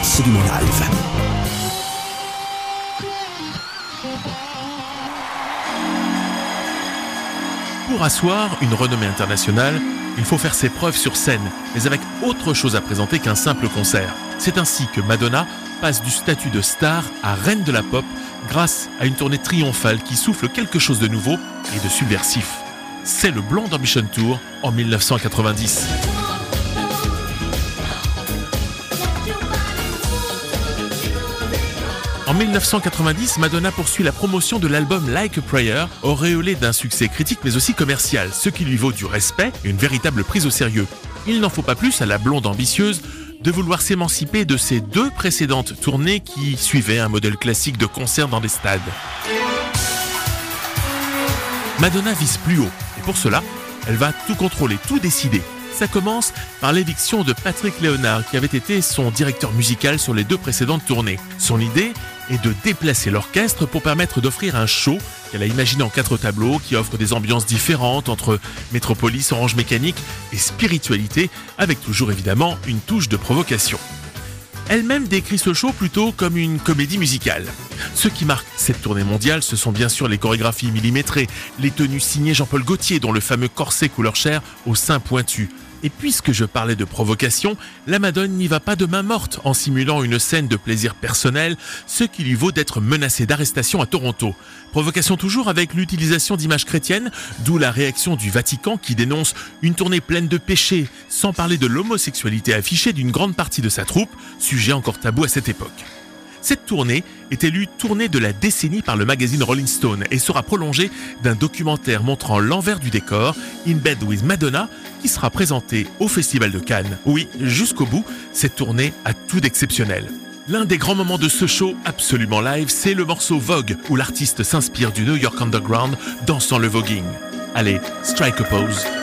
absolument live. Pour asseoir une renommée internationale, il faut faire ses preuves sur scène, mais avec autre chose à présenter qu'un simple concert. C'est ainsi que Madonna passe du statut de star à reine de la pop grâce à une tournée triomphale qui souffle quelque chose de nouveau et de subversif. C'est le Blonde Ambition Tour en 1990. En 1990, Madonna poursuit la promotion de l'album Like a Prayer, auréolé d'un succès critique mais aussi commercial, ce qui lui vaut du respect et une véritable prise au sérieux. Il n'en faut pas plus à la blonde ambitieuse de vouloir s'émanciper de ses deux précédentes tournées qui suivaient un modèle classique de concert dans des stades. Madonna vise plus haut et pour cela, elle va tout contrôler, tout décider. Ça commence par l'éviction de Patrick Léonard qui avait été son directeur musical sur les deux précédentes tournées. Son idée et de déplacer l'orchestre pour permettre d'offrir un show qu'elle a imaginé en quatre tableaux qui offre des ambiances différentes entre métropolis, orange mécanique et spiritualité, avec toujours évidemment une touche de provocation. Elle-même décrit ce show plutôt comme une comédie musicale. Ce qui marque cette tournée mondiale, ce sont bien sûr les chorégraphies millimétrées, les tenues signées Jean-Paul Gaultier, dont le fameux corset couleur chair au sein pointu, et puisque je parlais de provocation, la Madone n'y va pas de main morte en simulant une scène de plaisir personnel, ce qui lui vaut d'être menacée d'arrestation à Toronto. Provocation toujours avec l'utilisation d'images chrétiennes, d'où la réaction du Vatican qui dénonce une tournée pleine de péchés, sans parler de l'homosexualité affichée d'une grande partie de sa troupe, sujet encore tabou à cette époque. Cette tournée est élue tournée de la décennie par le magazine Rolling Stone et sera prolongée d'un documentaire montrant l'envers du décor, In Bed with Madonna, qui sera présenté au Festival de Cannes. Oui, jusqu'au bout, cette tournée a tout d'exceptionnel. L'un des grands moments de ce show absolument live, c'est le morceau Vogue, où l'artiste s'inspire du New York Underground dansant le voguing. Allez, strike a pose.